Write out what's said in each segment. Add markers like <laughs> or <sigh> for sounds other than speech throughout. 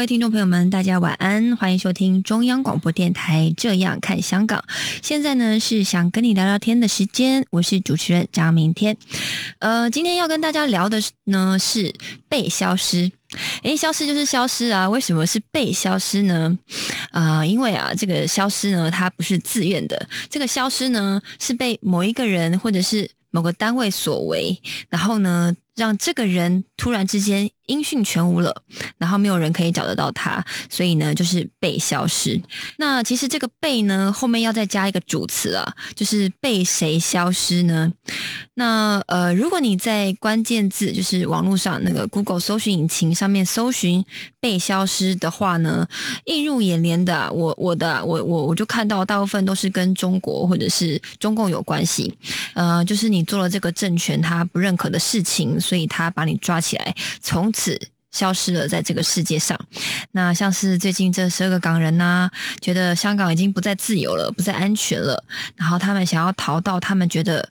各位听众朋友们，大家晚安，欢迎收听中央广播电台《这样看香港》。现在呢是想跟你聊聊天的时间，我是主持人张明天。呃，今天要跟大家聊的呢是被消失。诶，消失就是消失啊！为什么是被消失呢？啊、因为啊，这个消失呢，它不是自愿的，这个消失呢是被某一个人或者是某个单位所为，然后呢，让这个人突然之间音讯全无了，然后没有人可以找得到他，所以呢，就是被消失。那其实这个被呢，后面要再加一个主词啊，就是被谁消失呢？那呃，如果你在关键字就是网络上那个 Google 搜寻引擎上面搜寻被消失的话呢，映入眼帘的、我我的我我我就看到大部分都是跟中国或者是中共有关系，呃，就是你做了这个政权他不认可的事情，所以他把你抓起来，从。消失了在这个世界上，那像是最近这十二个港人呐、觉得香港已经不再自由了，不再安全了，然后他们想要逃到他们觉得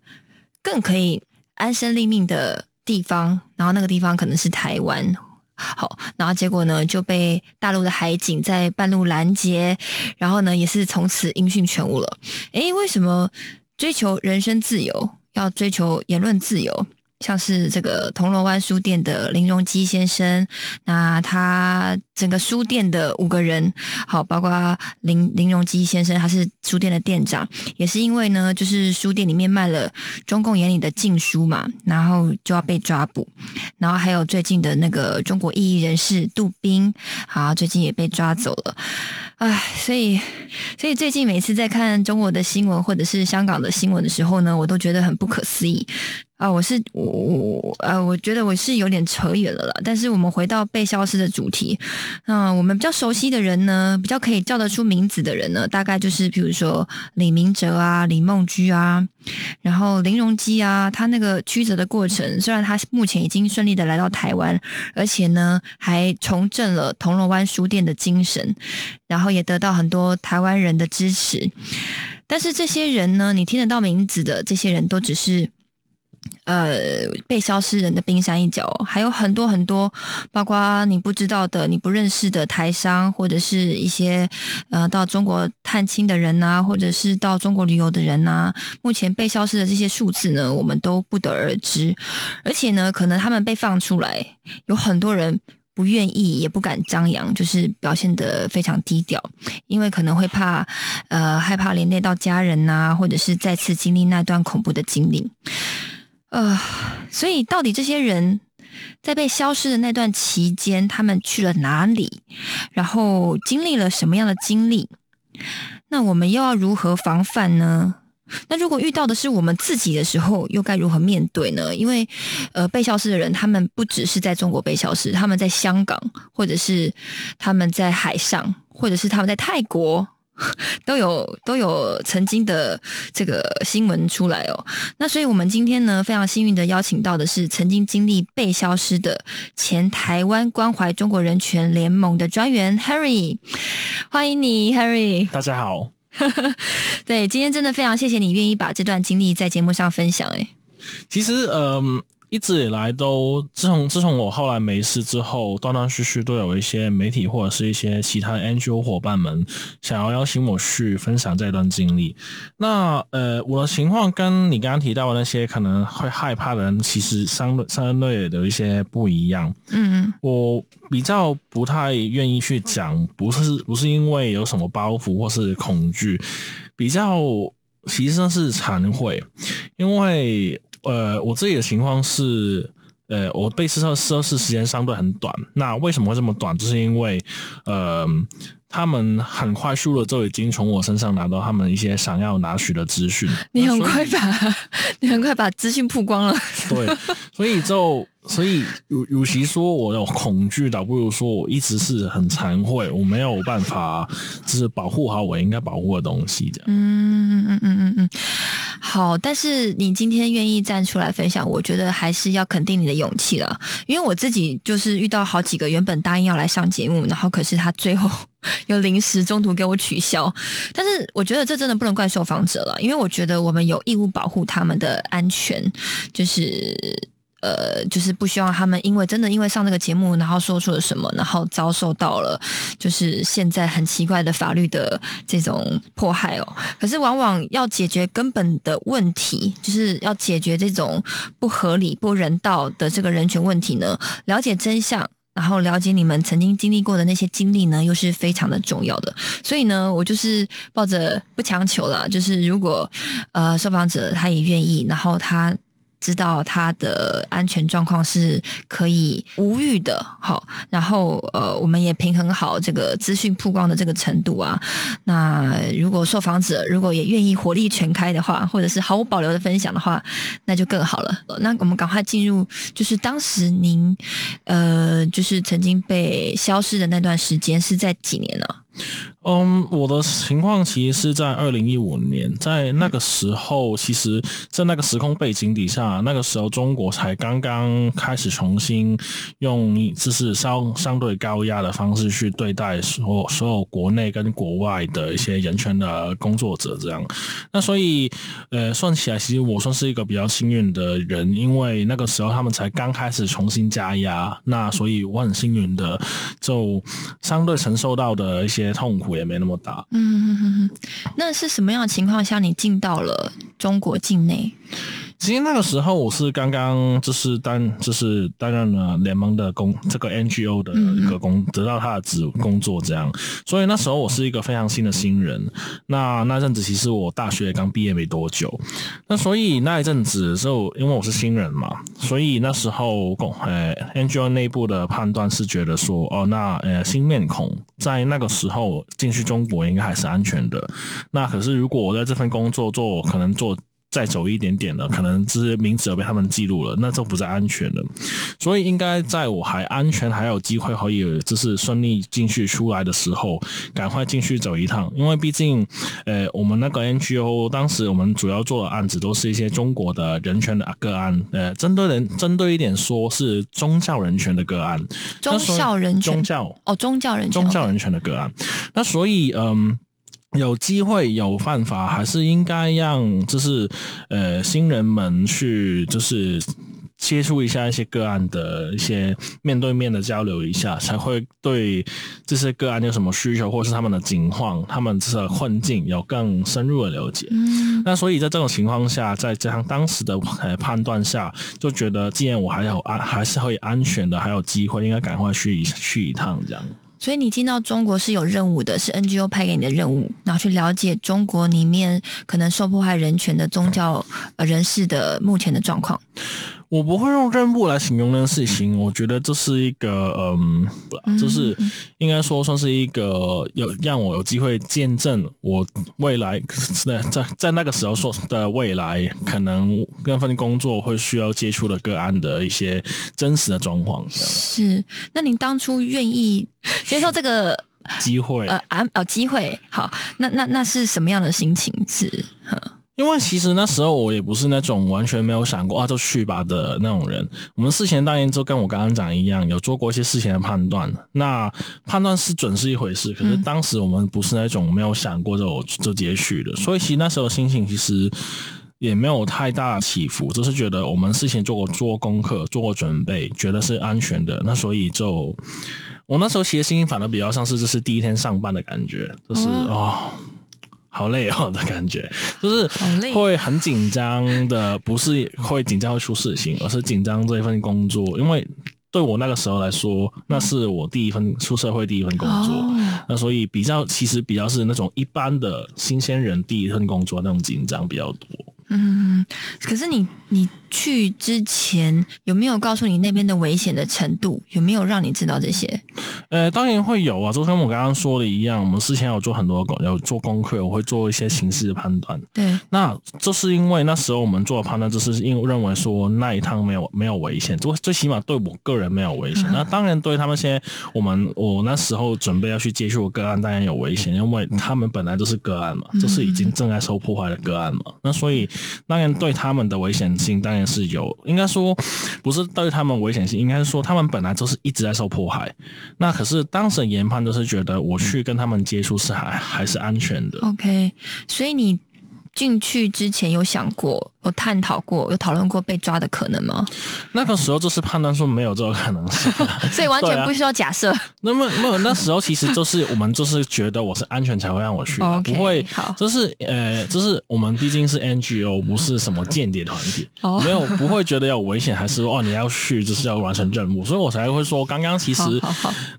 更可以安身立命的地方，然后那个地方可能是台湾。好，然后结果呢就被大陆的海警在半路拦截，然后呢也是从此音讯全无了。诶，为什么追求人身自由要追求言论自由？像是这个铜锣湾书店的林荣基先生，那他整个书店的五个人，好，包括林林荣基先生，他是书店的店长，也是因为呢，就是书店里面卖了中共眼里的禁书嘛，然后就要被抓捕。然后还有最近的那个中国异议人士杜斌，好，最近也被抓走了。唉，所以所以最近每次在看中国的新闻或者是香港的新闻的时候呢，我都觉得很不可思议。啊，我是我我呃，我觉得我是有点扯远了啦。但是我们回到被消失的主题，嗯、我们比较熟悉的人呢，比较可以叫得出名字的人呢，大概就是比如说李明哲啊、李梦居啊，然后林荣基啊，他那个曲折的过程，虽然他目前已经顺利的来到台湾，而且呢还重振了铜锣湾书店的精神，然后也得到很多台湾人的支持。但是这些人呢，你听得到名字的这些人都只是。呃，被消失人的冰山一角，还有很多很多，包括你不知道的、你不认识的台商，或者是一些呃到中国探亲的人呐、或者是到中国旅游的人呐、目前被消失的这些数字呢，我们都不得而知。而且呢，可能他们被放出来，有很多人不愿意，也不敢张扬，就是表现得非常低调，因为可能会怕，呃，害怕连累到家人呐、或者是再次经历那段恐怖的经历。呃，所以到底这些人在被消失的那段期间，他们去了哪里？然后经历了什么样的经历？那我们又要如何防范呢？那如果遇到的是我们自己的时候，又该如何面对呢？因为，呃，被消失的人，他们不只是在中国被消失，他们在香港，或者是他们在海上，或者是他们在泰国，<laughs> 都有都有曾经的这个新闻出来哦。那所以我们今天呢，非常幸运的邀请到的是曾经经历被消失的前台湾关怀中国人权联盟的专员 Harry，欢迎你，Harry。大家好，<laughs> 对，今天真的非常谢谢你愿意把这段经历在节目上分享。哎，其实嗯。一直以来都，自从自从我后来没事之后，断断续续都有一些媒体或者是一些其他的 NGO 伙伴们想要邀请我去分享这段经历。那呃，我的情况跟你刚刚提到的那些可能会害怕的人，其实相对相对有一些不一样。嗯我比较不太愿意去讲，不是不是因为有什么包袱或是恐惧，比较其实是惭愧，因为呃我自己的情况是呃，我被试测测试时间相对很短。那为什么会这么短？就是因为，呃，他们很快速的就已经从我身上拿到他们一些想要拿取的资讯。你很快把，<laughs> 你很快把资讯曝光了。对，所以就。所以，与与其说我有恐惧，倒不如说我一直是很惭愧，我没有办法，就是保护好我应该保护的东西，这样。嗯嗯嗯嗯嗯，好。但是你今天愿意站出来分享，我觉得还是要肯定你的勇气了。因为我自己就是遇到好几个原本答应要来上节目，然后可是他最后又临时中途给我取消。但是我觉得这真的不能怪受访者了，因为我觉得我们有义务保护他们的安全，就是。呃，就是不希望他们因为真的因为上这个节目，然后说出了什么，然后遭受到了就是现在很奇怪的法律的这种迫害哦。可是往往要解决根本的问题，就是要解决这种不合理、不人道的这个人权问题呢，了解真相，然后了解你们曾经经历过的那些经历呢，又是非常的重要的。所以呢，我就是抱着不强求了，就是如果呃受访者他也愿意，然后他。知道他的安全状况是可以无虞的，好，然后呃，我们也平衡好这个资讯曝光的这个程度啊。那如果受访者如果也愿意火力全开的话，或者是毫无保留的分享的话，那就更好了。那我们赶快进入，就是当时您呃，就是曾经被消失的那段时间是在几年呢？嗯，我的情况其实是在二零一五年，在那个时候，其实，在那个时空背景底下，那个时候中国才刚刚开始重新用就是相相对高压的方式去对待所所有国内跟国外的一些人权的工作者，这样。那所以，呃，算起来，其实我算是一个比较幸运的人，因为那个时候他们才刚开始重新加压，那所以我很幸运的，就相对承受到的一些痛苦。也没那么大。嗯，那是什么样的情况下你进到了中国境内？其实那个时候我是刚刚就是担就是担任了联盟的工这个 NGO 的一个工得到他的职工作这样，所以那时候我是一个非常新的新人。那那阵子其实我大学刚毕业没多久，那所以那一阵子就因为我是新人嘛，所以那时候公呃 NGO 内部的判断是觉得说哦那呃新面孔在那个时候进去中国应该还是安全的。那可是如果我在这份工作做可能做。再走一点点了，可能这些名字被他们记录了，那就不再安全了。所以应该在我还安全、还有机会可以就是顺利进去出来的时候，赶快进去走一趟。因为毕竟，呃，我们那个 NGO 当时我们主要做的案子都是一些中国的人权的个案，呃，针对人针对一点说是宗教人权的个案，宗教人权宗教哦，宗教人权宗教人权的个案。那所以，嗯。有机会有办法，还是应该让就是呃新人们去就是接触一下一些个案的一些面对面的交流一下，才会对这些个案有什么需求，或是他们的情况、他们这个困境有更深入的了解。嗯，那所以在这种情况下，再加上当时的呃判断下，就觉得既然我还有安还是会安全的，还有机会，应该赶快去去一趟这样。所以你进到中国是有任务的，是 NGO 派给你的任务，然后去了解中国里面可能受迫害人权的宗教人士的目前的状况。我不会用任务来形容那个事情，我觉得这是一个，嗯，就是应该说算是一个有让我有机会见证我未来在在在那个时候说的未来可能那份工作会需要接触的个案的一些真实的状况。是，那您当初愿意接受这个机会？呃，啊，哦，机会，好，那那那是什么样的心情？是。因为其实那时候我也不是那种完全没有想过啊就去吧的那种人。我们事前当然就跟我刚刚讲一样，有做过一些事前的判断。那判断是准是一回事，可是当时我们不是那种没有想过就就直接去的。所以其实那时候心情其实也没有太大起伏，就是觉得我们事前做过做功课、做过准备，觉得是安全的。那所以就我那时候其实心情反而比较像是这是第一天上班的感觉，就是啊。好累哦的感觉，<laughs> 就是会很紧张的，不是会紧张会出事情，而是紧张这一份工作。因为对我那个时候来说，那是我第一份出社会第一份工作，那所以比较其实比较是那种一般的新鲜人第一份工作那种紧张比较多。嗯，可是你你去之前有没有告诉你那边的危险的程度？有没有让你知道这些？呃，当然会有啊，就跟我刚刚说的一样，我们事前有做很多功，有做功课，我会做一些形式的判断。对，那这是因为那时候我们做的判断，就是因为认为说那一趟没有没有危险，最最起码对我个人没有危险。那当然对他们现在我们我那时候准备要去接触个案，当然有危险，因为他们本来就是个案嘛，就是已经正在受破坏的个案嘛。那所以当然对他们的危险性当然是有，应该说不是对他们危险性，应该是说他们本来就是一直在受迫害。那可是当时研判就是觉得我去跟他们接触是还还是安全的。OK，所以你进去之前有想过、有探讨过、有讨论过被抓的可能吗？那个时候就是判断说没有这个可能性。<laughs> 所以完全不需要假设。那么，那么那时候其实就是我们就是觉得我是安全才会让我去不会好，就是呃，就是我们毕竟是 NGO，不是什么间谍团体，<laughs> 哦没有不会觉得有危险，还是说哦你要去就是要完成任务，所以我才会说，刚刚其实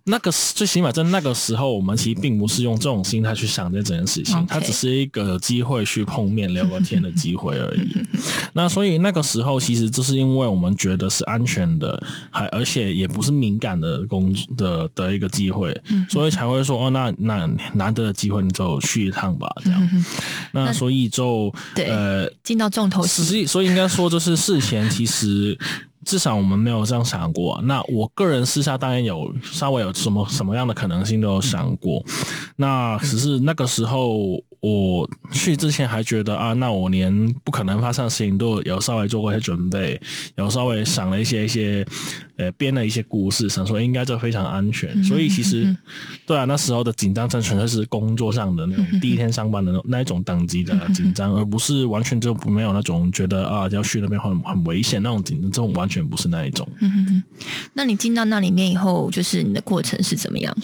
那个最起码在那个时候，我们其实并不是用这种心态去想这整件事情它只是一个机会去碰面聊个天的机会而已。<laughs> 那所以那个时候，其实就是因为我们觉得是安全的，还而且也不是敏感的工的的一个机会，所以才会说哦，那那难得的机会你就去一趟吧，这样。那所以就对呃，进到重头戏。实际所以应该说就是事前其实。至少我们没有这样想过、啊。那我个人私下当然有稍微有什么什么样的可能性都有想过。那只是那个时候我去之前还觉得啊，那我连不可能发生的事情都有稍微做过一些准备，有稍微想了一些一些呃编了一些故事，想说应该就非常安全。所以其实对啊，那时候的紧张真纯粹是工作上的那种第一天上班的那那一种等级的紧张，而不是完全就没有那种觉得啊要去那边很很危险那种紧张，这种完全不是那一种。那你进到那里面以后，就是你的过程是怎么样？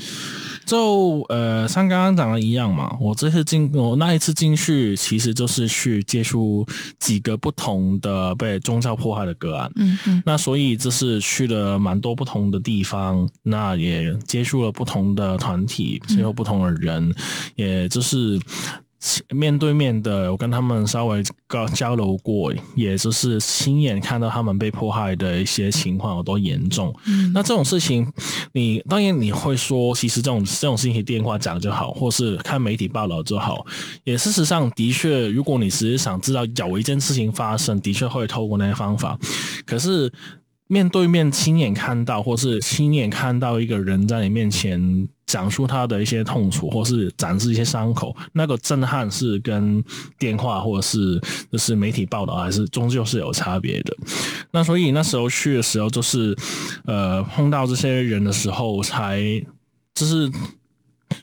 就呃，像刚刚讲的一样嘛，我这次进我那一次进去，其实就是去接触几个不同的被宗教迫害的个案。嗯嗯那所以这是去了蛮多不同的地方，那也接触了不同的团体，接触不同的人，也就是。面对面的，我跟他们稍微交交流过，也就是亲眼看到他们被迫害的一些情况有多严重。那这种事情，你当然你会说，其实这种这种事情电话讲就好，或是看媒体报道就好。也事实上，的确，如果你只是想知道有一件事情发生，的确会透过那些方法。可是面对面亲眼看到，或是亲眼看到一个人在你面前讲述他的一些痛楚，或是展示一些伤口，那个震撼是跟电话或者是就是媒体报道还是终究是有差别的。那所以那时候去的时候，就是呃碰到这些人的时候，才就是。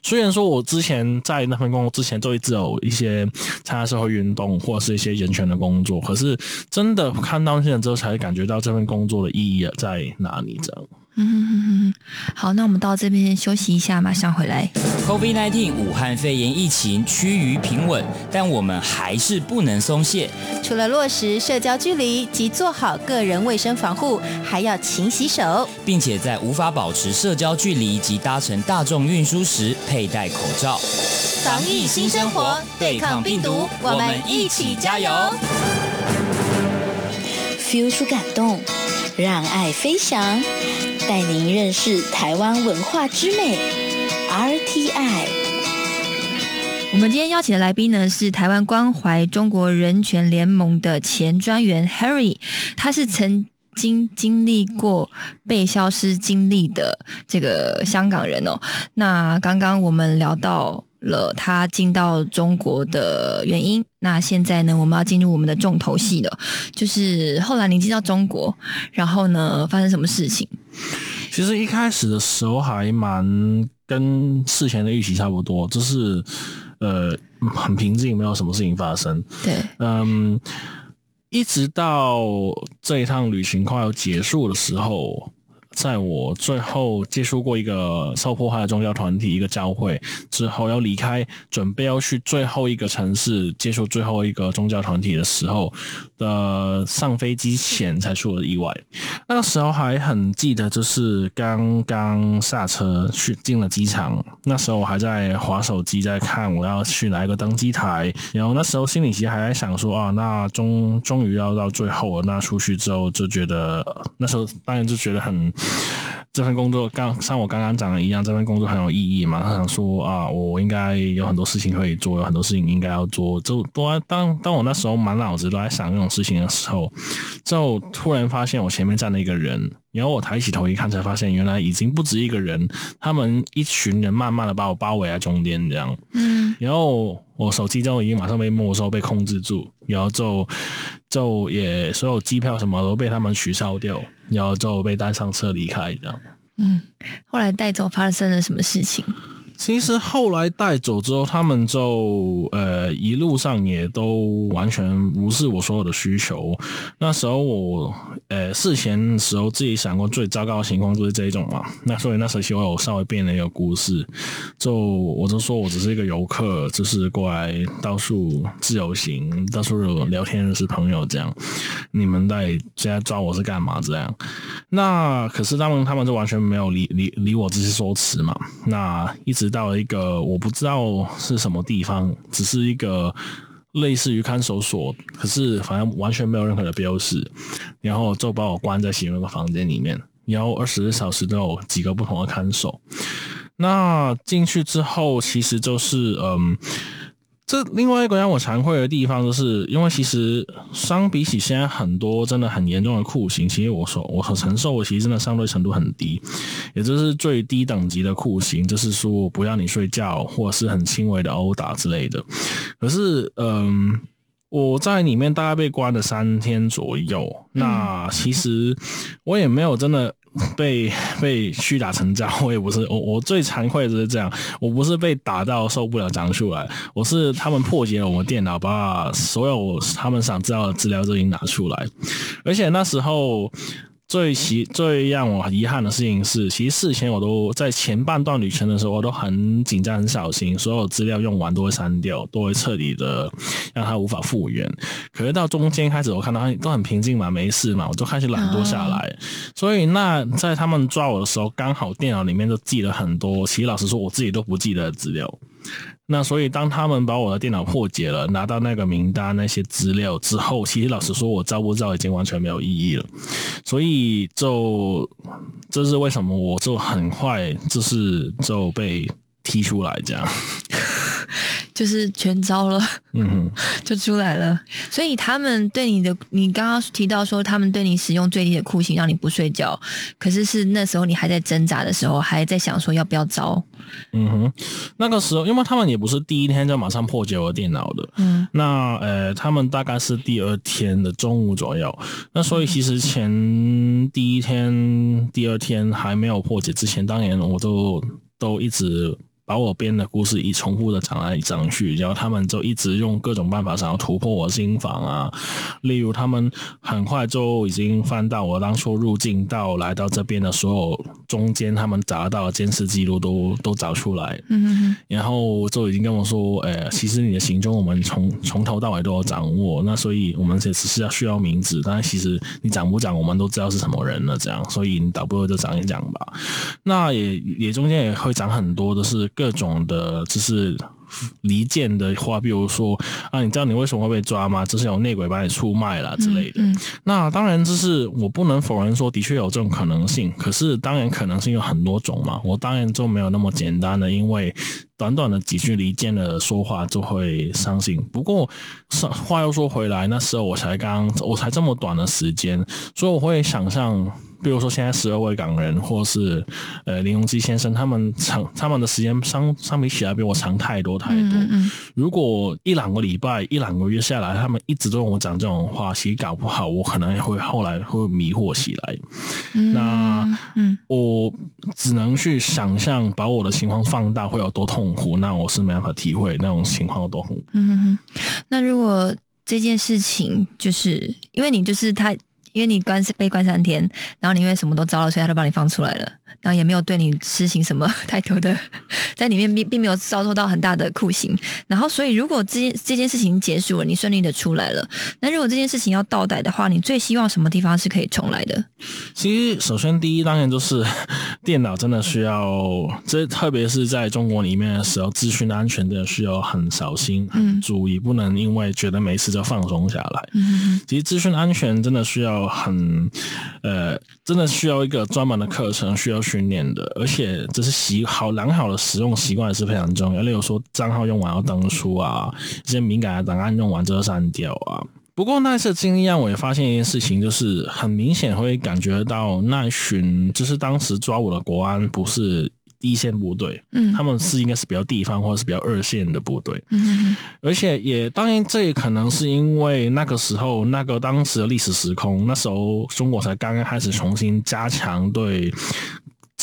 虽然说我之前在那份工作之前都一直有一些参加社会运动或者是一些人权的工作，可是真的看到现在之后，才感觉到这份工作的意义在哪里。这样，嗯哼哼哼，好，那我们到这边休息一下，马上回来。COVID-19 武汉肺炎疫情趋于平稳，但我们还是不能松懈。除了落实社交距离及做好个人卫生防护，还要勤洗手。并且在无法保持社交距离及搭乘大众运输时佩戴口罩。防疫新生活，对抗病毒，我们一起加油！feel 出感动，让爱飞翔，带您认识台湾文化之美。RTI。我们今天邀请的来宾呢是台湾关怀中国人权联盟的前专员 Harry，他是曾经经历过被消失经历的这个香港人哦。那刚刚我们聊到了他进到中国的原因，那现在呢，我们要进入我们的重头戏了，就是后来你进到中国，然后呢发生什么事情？其实一开始的时候还蛮跟事前的预期差不多，就是呃很平静，没有什么事情发生。对，嗯，一直到这一趟旅行快要结束的时候，在我最后接触过一个受迫害的宗教团体，一个教会之后，要离开，准备要去最后一个城市接触最后一个宗教团体的时候的上飞机前才出了意外。那个时候还很记得，就是刚刚下车去进了机场，那时候我还在划手机，在看我要去哪一个登机台，然后那时候心里其实还在想说啊，那终终于要到最后了，那出去之后就觉得那时候当然就觉得很这份工作刚像我刚刚讲的一样，这份工作很有意义嘛。他想说啊，我应该有很多事情可以做，有很多事情应该要做。就都当当我那时候满脑子都在想这种事情的时候，就突然发现我前面站了一个人，然后我抬起头一看，才发现原来已经不止一个人，他们一群人慢慢的把我包围在中间这样。嗯，然后我手机就已经马上被没收、被控制住，然后就就也所有机票什么都被他们取消掉。然后就被带上车离开，这样。嗯，后来带走发生了什么事情？其实后来带走之后，他们就呃一路上也都完全无视我所有的需求。那时候我呃事前时候自己想过最糟糕的情况就是这一种嘛。那所以那时候其实我稍微编了一个故事，就我就说我只是一个游客，就是过来到处自由行，到处聊天认识朋友这样。你们在现在抓我是干嘛这样？那可是他们他们就完全没有理理理我这些说辞嘛。那一直。到一个我不知道是什么地方，只是一个类似于看守所，可是反正完全没有任何的标识，然后就把我关在其中一个房间里面，然后二十四小时都有几个不同的看守。那进去之后，其实就是嗯。这另外一个让我惭愧的地方，就是因为其实相比起现在很多真的很严重的酷刑，其实我所我所承受的其实真的相对程度很低，也就是最低等级的酷刑，就是说不让你睡觉，或者是很轻微的殴打之类的。可是，嗯，我在里面大概被关了三天左右，那其实我也没有真的。<laughs> 被被屈打成招，<laughs> 我也不是我我最惭愧的是这样，我不是被打到受不了长出来，我是他们破解了我们电脑，把所有他们想知道的资料都已经拿出来，而且那时候。最奇最让我遗憾的事情是，其实事前我都在前半段旅程的时候，我都很紧张、很小心，所有资料用完都会删掉，都会彻底的让它无法复原。可是到中间开始，我看到都很平静嘛，没事嘛，我就开始懒惰下来。所以那在他们抓我的时候，刚好电脑里面就记了很多，其实老实说，我自己都不记得的资料。那所以，当他们把我的电脑破解了，拿到那个名单那些资料之后，其实老实说，我招不招已经完全没有意义了。所以，就这是为什么我就很快就是就被踢出来这样。<laughs> 就是全招了，嗯哼，<laughs> 就出来了。所以他们对你的，你刚刚提到说他们对你使用最低的酷刑，让你不睡觉。可是是那时候你还在挣扎的时候，还在想说要不要招。嗯哼，那个时候，因为他们也不是第一天就马上破解我电脑的，嗯，那呃，他们大概是第二天的中午左右。那所以其实前第一天、第二天还没有破解之前，当年我都都一直。把我编的故事一重复的讲来讲去，然后他们就一直用各种办法想要突破我心房啊。例如，他们很快就已经翻到我当初入境到来到这边的所有中间，他们找到的监视记录都都找出来。嗯然后就已经跟我说：“哎，其实你的行踪我们从从头到尾都有掌握。那所以我们也只是要需要名字，但是其实你讲不讲，我们都知道是什么人了。这样，所以你倒不如就讲一讲吧。那也也中间也会讲很多的是。”各种的，就是离间的话，比如说啊，你知道你为什么会被抓吗？就是有内鬼把你出卖了之类的。那当然，就是我不能否认说，的确有这种可能性。可是，当然可能性有很多种嘛。我当然就没有那么简单的，因为短短的几句离间的说话就会伤心。不过，话又说回来，那时候我才刚，我才这么短的时间，所以我会想象。比如说，现在十二位港人，或是呃林荣基先生，他们长他们的时间相相比起来比我长太多太多。如果一两个礼拜、一两个月下来，他们一直都跟我讲这种话，其实搞不好我可能会后来会迷惑起来。那嗯，我只能去想象，把我的情况放大会有多痛那我是没办法体会那种情况有多痛苦。嗯，那如果这件事情就是因为你就是他。因为你关被关三天，然后你因为什么都糟了，所以他都把你放出来了，然后也没有对你施行什么 <laughs> 太多的，在里面并并没有遭受到很大的酷刑。然后，所以如果这件这件事情结束了，你顺利的出来了，那如果这件事情要倒带的话，你最希望什么地方是可以重来的？其实，首先第一当然就是 <laughs> 电脑真的需要，这特别是在中国里面的时候，资讯安全的需要很小心、很注意，不能因为觉得没事就放松下来。嗯，其实资讯安全真的需要很，呃，真的需要一个专门的课程，需要训练的，而且这是习好良好的使用习惯是非常重要。例如说，账号用完要登出啊，一些敏感的档案用完之后删掉啊。不过那次经历让我也发现一件事情，就是很明显会感觉到那群就是当时抓我的国安不是一线部队，嗯，他们是应该是比较地方或者是比较二线的部队，嗯，而且也当然这也可能是因为那个时候那个当时的历史时空，那时候中国才刚刚开始重新加强对。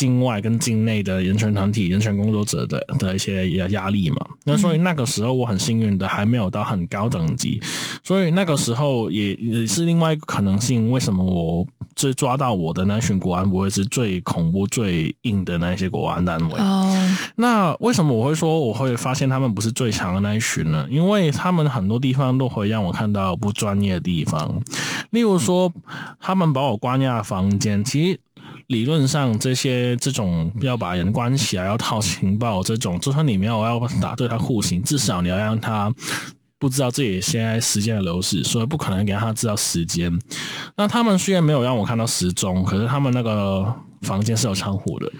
境外跟境内的人权团体、人权工作者的的一些压压力嘛，那所以那个时候我很幸运的还没有到很高等级，所以那个时候也也是另外一个可能性。为什么我最抓到我的那群国安不会是最恐怖、最硬的那些国安单位？哦，那为什么我会说我会发现他们不是最强的那一群呢？因为他们很多地方都会让我看到不专业的地方，例如说他们把我关押房间，其实。理论上，这些这种要把人关起来、要套情报这种，就算你没有要打对他户型，至少你要让他不知道自己现在时间的流逝，所以不可能给他知道时间。那他们虽然没有让我看到时钟，可是他们那个房间是有窗户的。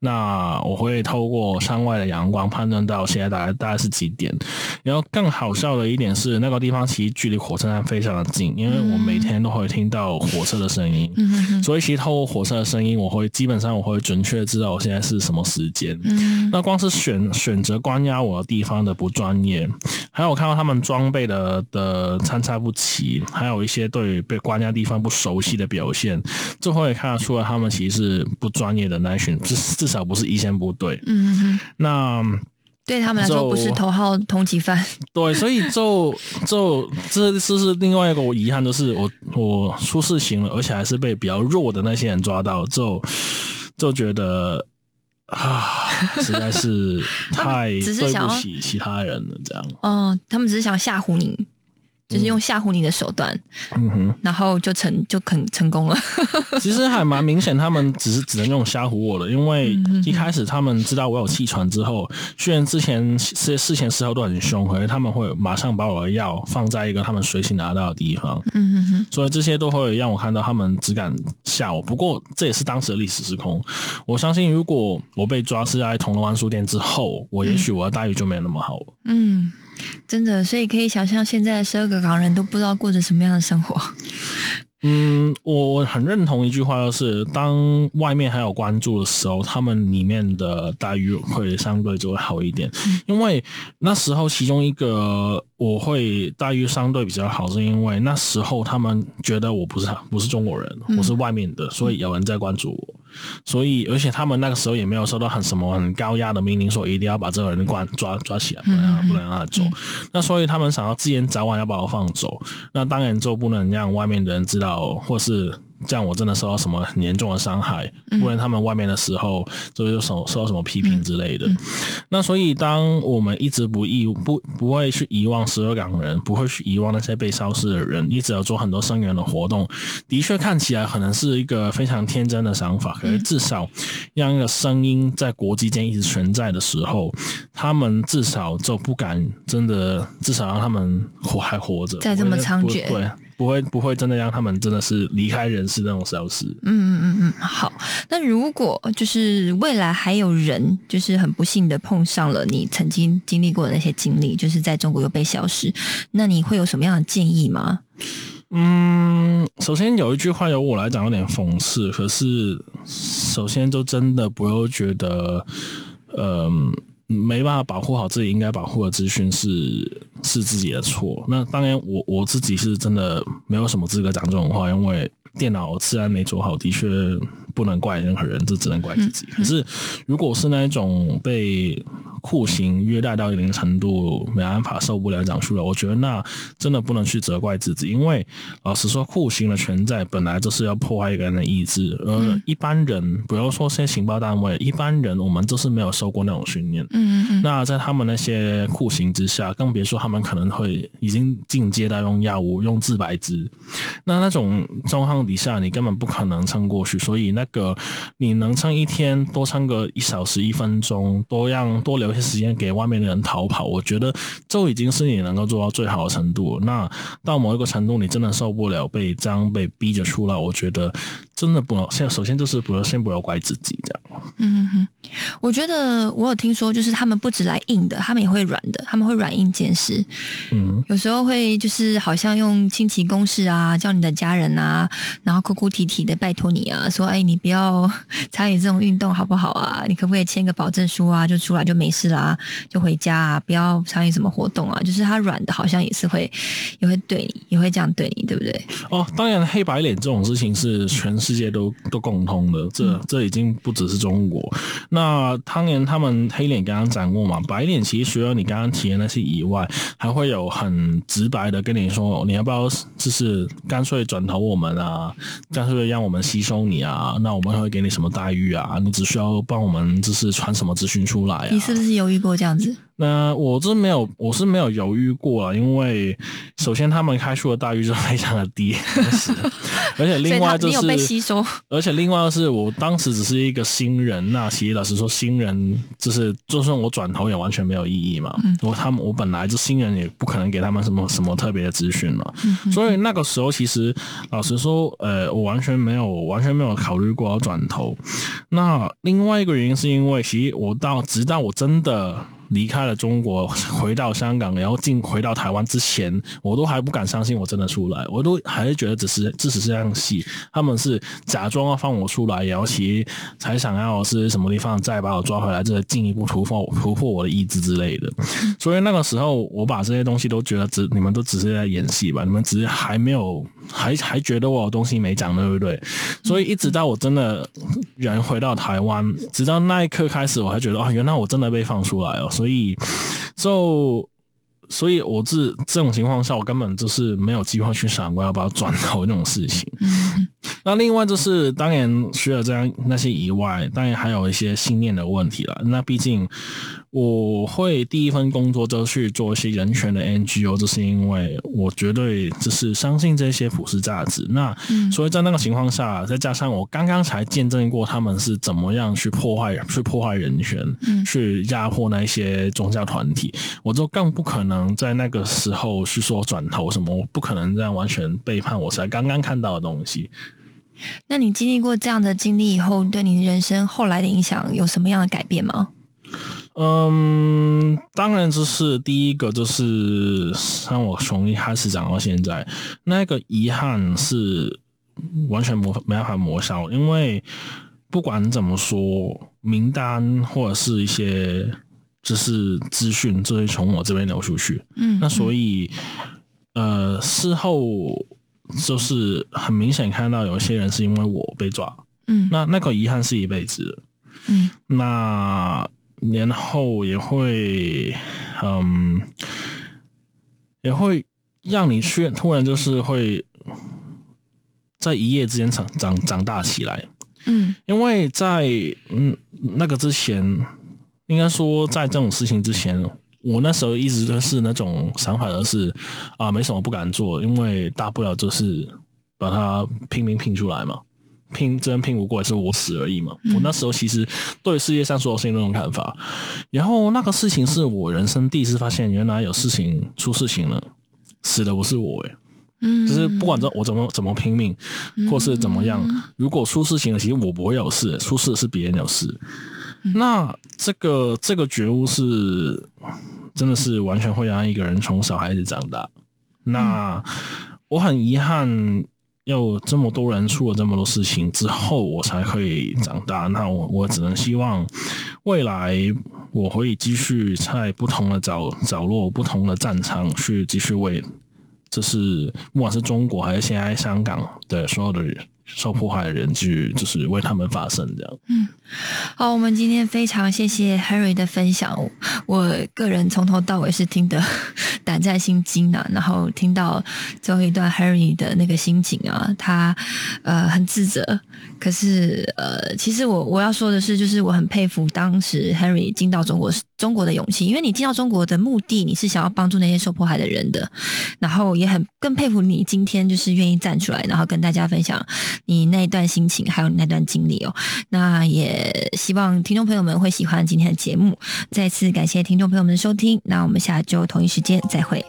那我会透过窗外的阳光判断到现在大概大概是几点。然后更好笑的一点是，那个地方其实距离火车站非常的近，因为我每天都会听到火车的声音，所以其实透过火车的声音，我会基本上我会准确知道我现在是什么时间。嗯那光是选选择关押我的地方的不专业，还有我看到他们装备的的参差不齐，还有一些对被关押地方不熟悉的表现，最后也看得出来他们其实是不专业的那一群，至至少不是一线部队。嗯，那。对他们来说不是头号通缉犯。对，所以就就这这是另外一个我遗憾，就是我我出事情了，而且还是被比较弱的那些人抓到，就就觉得啊，实在是 <laughs> 太对不起其他人了，这样。哦，他们只是想吓唬你。就是用吓唬你的手段，嗯哼，然后就成就肯成功了。<laughs> 其实还蛮明显，他们只是只能用吓唬我的，因为一开始他们知道我有气喘之后，虽然之前事事前时候都很凶，可是他们会马上把我的药放在一个他们随行拿到的地方。嗯哼哼，所以这些都会让我看到他们只敢吓我。不过这也是当时的历史时空。我相信，如果我被抓是在铜锣湾书店之后，我也许我的待遇就没有那么好了。嗯。真的，所以可以想象，现在十二个港人都不知道过着什么样的生活。嗯，我我很认同一句话，就是当外面还有关注的时候，他们里面的待遇会相对就会好一点。因为那时候，其中一个我会待遇相对比较好，是因为那时候他们觉得我不是不是中国人，我是外面的，所以有人在关注我。所以，而且他们那个时候也没有收到很什么很高压的命令，说一定要把这个人关抓抓起来，不能不能让他走。那所以他们想要自然早晚要把我放走，那当然就不能让外面的人知道，或是。这样我真的受到什么很严重的伤害，不然他们外面的时候就受受到什么批评之类的。那所以，当我们一直不遗不不会去遗忘十二港人，不会去遗忘那些被消失的人，一直要做很多声援的活动，的确看起来可能是一个非常天真的想法。可是至少让一个声音在国际间一直存在的时候，他们至少就不敢真的，至少让他们活还活着，再这么猖獗。对。不会不会真的让他们真的是离开人世那种消失。嗯嗯嗯嗯，好。那如果就是未来还有人就是很不幸的碰上了你曾经经历过的那些经历，就是在中国又被消失，那你会有什么样的建议吗？嗯，首先有一句话由我来讲有点讽刺，可是首先就真的不要觉得，嗯。没办法保护好自己应该保护的资讯是是自己的错。那当然，我我自己是真的没有什么资格讲这种话，因为电脑自然没做好，的确不能怪任何人，这只能怪自己。可是，如果是那一种被酷刑虐待到一定程度，没办法受不了讲出来，我觉得那真的不能去责怪自己，因为老实说，酷刑的存在本来就是要破坏一个人的意志，而一般人比如说些情报单位，一般人我们就是没有受过那种训练，嗯嗯那在他们那些酷刑之下，更别说他们可能会已经进阶到用药物、用自白汁，那那种状况底下，你根本不可能撑过去。所以那个你能撑一天，多撑个一小时、一分钟，多让多留一时间给外面的人逃跑，我觉得这已经是你能够做到最好的程度。那到某一个程度，你真的受不了被这样被逼着出来，我觉得真的不能。先首先就是不要先不要怪自己这样。嗯哼，我觉得我有听说，就是他们不止来硬的，他们也会软的，他们会软硬兼施。嗯，有时候会就是好像用亲戚公式啊，叫你的家人啊，然后哭哭啼啼的拜托你啊，说哎你不要参与这种运动好不好啊？你可不可以签个保证书啊？就出来就没事啦，就回家啊，不要参与什么活动啊。就是他软的，好像也是会也会对你，也会这样对你，对不对？哦，当然黑白脸这种事情是全世界都都共通的，这这已经不只是中国。那汤圆他们黑脸刚刚讲过嘛，白脸其实除了你刚刚提的那些以外，还会有很直白的跟你说，你要不要就是干脆转投我们啊，干脆让我们吸收你啊，那我们会给你什么待遇啊？你只需要帮我们就是传什么资讯出来啊？你是不是犹豫过这样子？那我是没有，我是没有犹豫过了，因为首先他们开出的待遇就非常的低，是而且 <laughs> 另外就是吸收，而且另外是我当时只是一个新人，那其实老实说，新人就是就算我转头也完全没有意义嘛。我他们我本来就新人，也不可能给他们什么什么特别的资讯嘛。所以那个时候其实老实说，呃，我完全没有完全没有考虑过要转头。那另外一个原因是因为，其实我到直到我真的。离开了中国，<laughs> 回到香港，然后进回到台湾之前，我都还不敢相信我真的出来，我都还是觉得只是这只是样戏，他们是假装要放我出来，然后其实才想要是什么地方再把我抓回来，这进一步突破突破我的意志之类的。所以那个时候，我把这些东西都觉得只你们都只是在演戏吧，你们只是还没有还还觉得我有东西没讲，对不对？所以一直到我真的人回到台湾，直到那一刻开始，我还觉得啊，原来我真的被放出来了。所以，就，所以我这这种情况下，我根本就是没有计划去想过要不要转头那种事情。那另外就是，当然除了这样那些以外，当然还有一些信念的问题了。那毕竟我会第一份工作就去做一些人权的 NGO，就是因为我绝对就是相信这些普世价值。那所以在那个情况下，再加上我刚刚才见证过他们是怎么样去破坏、去破坏人权，去压迫那一些宗教团体，我就更不可能在那个时候去说转头什么，我不可能这样完全背叛我才刚刚看到的东西。那你经历过这样的经历以后，对你人生后来的影响有什么样的改变吗？嗯，当然，就是第一个，就是像我从一开始讲到现在，那个遗憾是完全磨没办法磨消，因为不管怎么说，名单或者是一些就是资讯，就会从我这边流出去。嗯那所以，呃，事后就是很明显看到有一些人是因为我被抓，嗯。那那个遗憾是一辈子的。嗯。那年后也会，嗯，也会让你去突然就是会在一夜之间长长长大起来，嗯。因为在嗯那个之前，应该说在这种事情之前，我那时候一直都是那种想法，的是啊没什么不敢做，因为大不了就是把它拼命拼出来嘛。拼真拼不过，也是我死而已嘛。我那时候其实对世界上所有事情都有看法，然后那个事情是我人生第一次发现，原来有事情出事情了，死的不是我诶。嗯，就是不管我怎么怎么拼命，或是怎么样，如果出事情了，其实我不会有事，出事是别人有事。那这个这个觉悟是真的是完全会让一个人从小孩子长大。那我很遗憾，有这么多人出了这么多事情之后，我才可以长大。那我我只能希望未来我会继续在不同的角角落、不同的战场去继续为。这是不管是中国还是现在香港的所有的受迫害的人去，就是为他们发声这样。嗯，好，我们今天非常谢谢 Harry 的分享，我个人从头到尾是听得 <laughs> 胆战心惊啊，然后听到最后一段 Harry 的那个心情啊，他呃很自责，可是呃，其实我我要说的是，就是我很佩服当时 Harry 进到中国中国的勇气，因为你进到中国的目的，你是想要帮助那些受迫害的人的，然后也很更佩服你今天就是愿意站出来，然后跟大家分享你那一段心情，还有你那段经历哦。那也希望听众朋友们会喜欢今天的节目，再次感谢听众朋友们的收听，那我们下周同一时间再会。